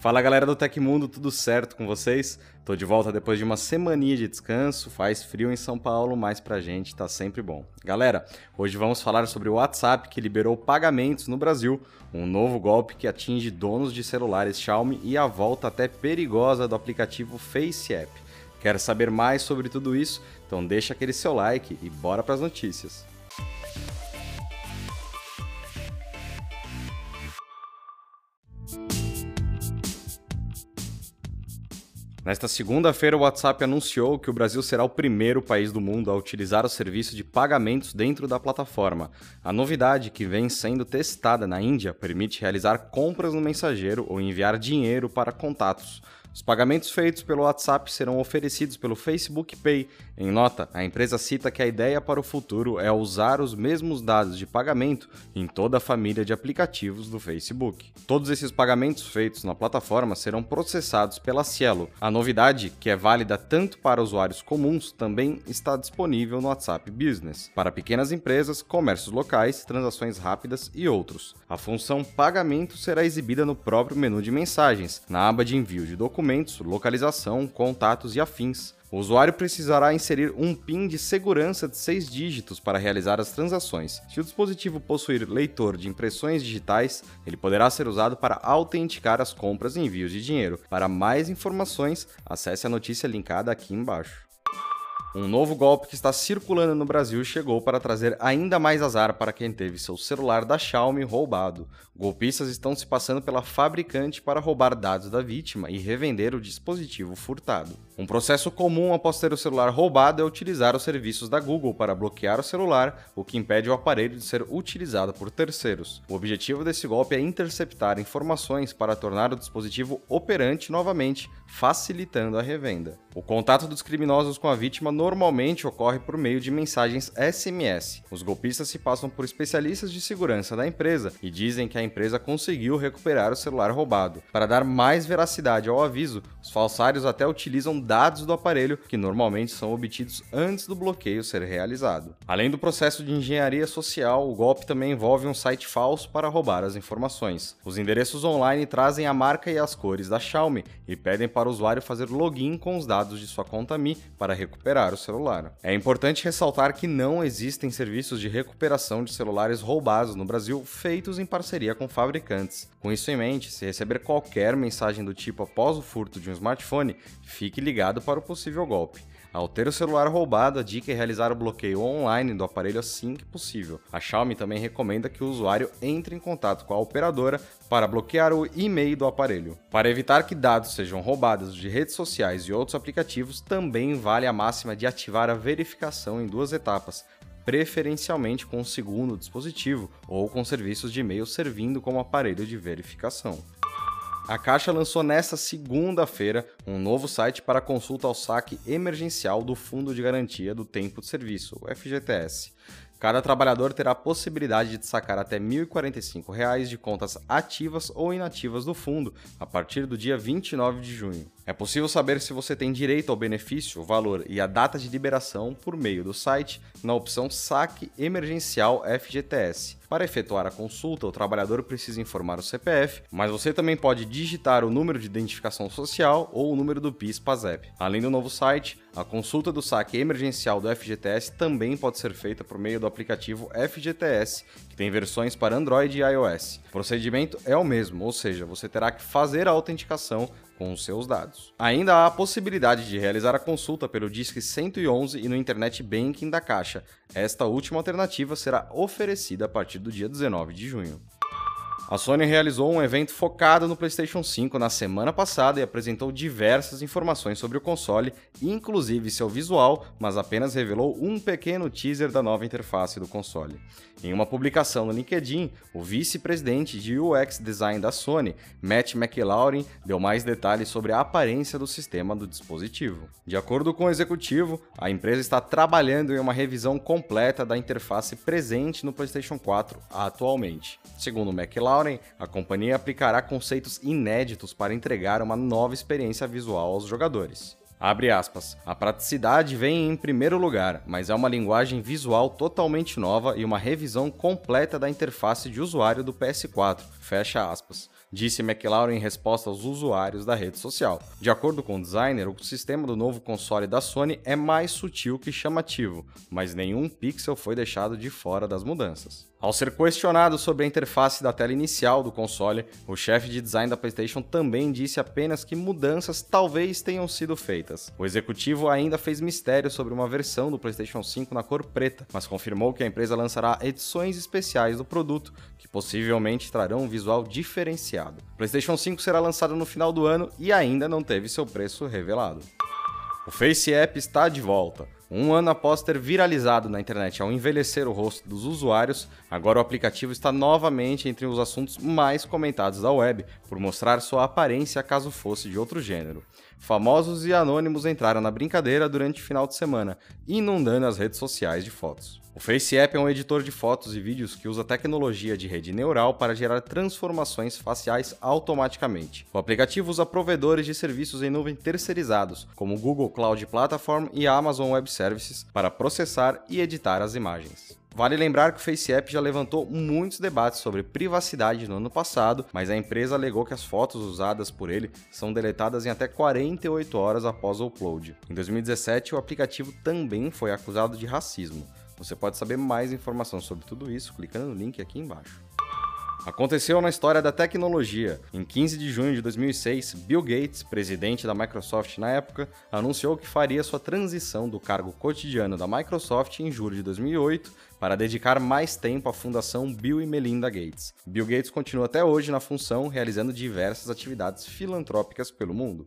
Fala galera do Tecmundo, tudo certo com vocês? Tô de volta depois de uma semaninha de descanso, faz frio em São Paulo, mas pra gente tá sempre bom. Galera, hoje vamos falar sobre o WhatsApp que liberou pagamentos no Brasil, um novo golpe que atinge donos de celulares Xiaomi e a volta até perigosa do aplicativo FaceApp. Quer saber mais sobre tudo isso? Então deixa aquele seu like e bora pras notícias. Nesta segunda-feira, o WhatsApp anunciou que o Brasil será o primeiro país do mundo a utilizar o serviço de pagamentos dentro da plataforma. A novidade, que vem sendo testada na Índia, permite realizar compras no mensageiro ou enviar dinheiro para contatos. Os pagamentos feitos pelo WhatsApp serão oferecidos pelo Facebook Pay. Em nota, a empresa cita que a ideia para o futuro é usar os mesmos dados de pagamento em toda a família de aplicativos do Facebook. Todos esses pagamentos feitos na plataforma serão processados pela Cielo. A novidade, que é válida tanto para usuários comuns, também está disponível no WhatsApp Business, para pequenas empresas, comércios locais, transações rápidas e outros. A função pagamento será exibida no próprio menu de mensagens, na aba de envio de documentos documentos, localização, contatos e afins. O usuário precisará inserir um PIN de segurança de seis dígitos para realizar as transações. Se o dispositivo possuir leitor de impressões digitais, ele poderá ser usado para autenticar as compras e envios de dinheiro. Para mais informações, acesse a notícia linkada aqui embaixo. Um novo golpe que está circulando no Brasil chegou para trazer ainda mais azar para quem teve seu celular da Xiaomi roubado. Golpistas estão se passando pela fabricante para roubar dados da vítima e revender o dispositivo furtado. Um processo comum após ter o celular roubado é utilizar os serviços da Google para bloquear o celular, o que impede o aparelho de ser utilizado por terceiros. O objetivo desse golpe é interceptar informações para tornar o dispositivo operante novamente, facilitando a revenda. O contato dos criminosos com a vítima normalmente ocorre por meio de mensagens SMS. Os golpistas se passam por especialistas de segurança da empresa e dizem que a empresa conseguiu recuperar o celular roubado. Para dar mais veracidade ao aviso, os falsários até utilizam dados do aparelho que normalmente são obtidos antes do bloqueio ser realizado. Além do processo de engenharia social, o golpe também envolve um site falso para roubar as informações. Os endereços online trazem a marca e as cores da Xiaomi e pedem para o usuário fazer login com os dados de sua conta Mi para recuperar o celular. É importante ressaltar que não existem serviços de recuperação de celulares roubados no Brasil feitos em parceria com fabricantes. Com isso em mente, se receber qualquer mensagem do tipo após o furto de um smartphone, fique ligado para o possível golpe. Ao ter o celular roubado, a dica é realizar o bloqueio online do aparelho assim que possível. A Xiaomi também recomenda que o usuário entre em contato com a operadora para bloquear o e-mail do aparelho. Para evitar que dados sejam roubados de redes sociais e outros aplicativos, também vale a máxima de ativar a verificação em duas etapas, preferencialmente com o segundo dispositivo ou com serviços de e-mail servindo como aparelho de verificação. A Caixa lançou nesta segunda-feira um novo site para consulta ao saque emergencial do Fundo de Garantia do Tempo de Serviço, o FGTS. Cada trabalhador terá a possibilidade de sacar até R$ 1.045 de contas ativas ou inativas do fundo a partir do dia 29 de junho. É possível saber se você tem direito ao benefício, o valor e a data de liberação por meio do site na opção Saque Emergencial FGTS. Para efetuar a consulta, o trabalhador precisa informar o CPF, mas você também pode digitar o número de identificação social ou o número do PIS/PASEP. Além do novo site, a consulta do saque emergencial do FGTS também pode ser feita por meio do aplicativo FGTS, que tem versões para Android e iOS. O procedimento é o mesmo, ou seja, você terá que fazer a autenticação com os seus dados. Ainda há a possibilidade de realizar a consulta pelo Disque 111 e no Internet Banking da Caixa. Esta última alternativa será oferecida a partir do dia 19 de junho. A Sony realizou um evento focado no PlayStation 5 na semana passada e apresentou diversas informações sobre o console, inclusive seu visual, mas apenas revelou um pequeno teaser da nova interface do console. Em uma publicação no LinkedIn, o vice-presidente de UX Design da Sony, Matt McLaurin, deu mais detalhes sobre a aparência do sistema do dispositivo. De acordo com o executivo, a empresa está trabalhando em uma revisão completa da interface presente no PlayStation 4 atualmente. Segundo McLaurin, a companhia aplicará conceitos inéditos para entregar uma nova experiência visual aos jogadores. Abre aspas. A praticidade vem em primeiro lugar, mas é uma linguagem visual totalmente nova e uma revisão completa da interface de usuário do PS4. Fecha aspas. Disse McLaren em resposta aos usuários da rede social. De acordo com o designer, o sistema do novo console da Sony é mais sutil que chamativo, mas nenhum pixel foi deixado de fora das mudanças. Ao ser questionado sobre a interface da tela inicial do console, o chefe de design da PlayStation também disse apenas que mudanças talvez tenham sido feitas. O executivo ainda fez mistério sobre uma versão do PlayStation 5 na cor preta, mas confirmou que a empresa lançará edições especiais do produto, que possivelmente trarão um visual diferenciado. O PlayStation 5 será lançado no final do ano e ainda não teve seu preço revelado. O Face App está de volta. Um ano após ter viralizado na internet ao envelhecer o rosto dos usuários, agora o aplicativo está novamente entre os assuntos mais comentados da web, por mostrar sua aparência caso fosse de outro gênero. Famosos e anônimos entraram na brincadeira durante o final de semana, inundando as redes sociais de fotos. O FaceApp é um editor de fotos e vídeos que usa tecnologia de rede neural para gerar transformações faciais automaticamente. O aplicativo usa provedores de serviços em nuvem terceirizados, como Google Cloud Platform e Amazon Web Services, para processar e editar as imagens. Vale lembrar que o FaceApp já levantou muitos debates sobre privacidade no ano passado, mas a empresa alegou que as fotos usadas por ele são deletadas em até 48 horas após o upload. Em 2017, o aplicativo também foi acusado de racismo. Você pode saber mais informação sobre tudo isso clicando no link aqui embaixo. Aconteceu na história da tecnologia. Em 15 de junho de 2006, Bill Gates, presidente da Microsoft na época, anunciou que faria sua transição do cargo cotidiano da Microsoft em julho de 2008 para dedicar mais tempo à fundação Bill e Melinda Gates. Bill Gates continua até hoje na função, realizando diversas atividades filantrópicas pelo mundo.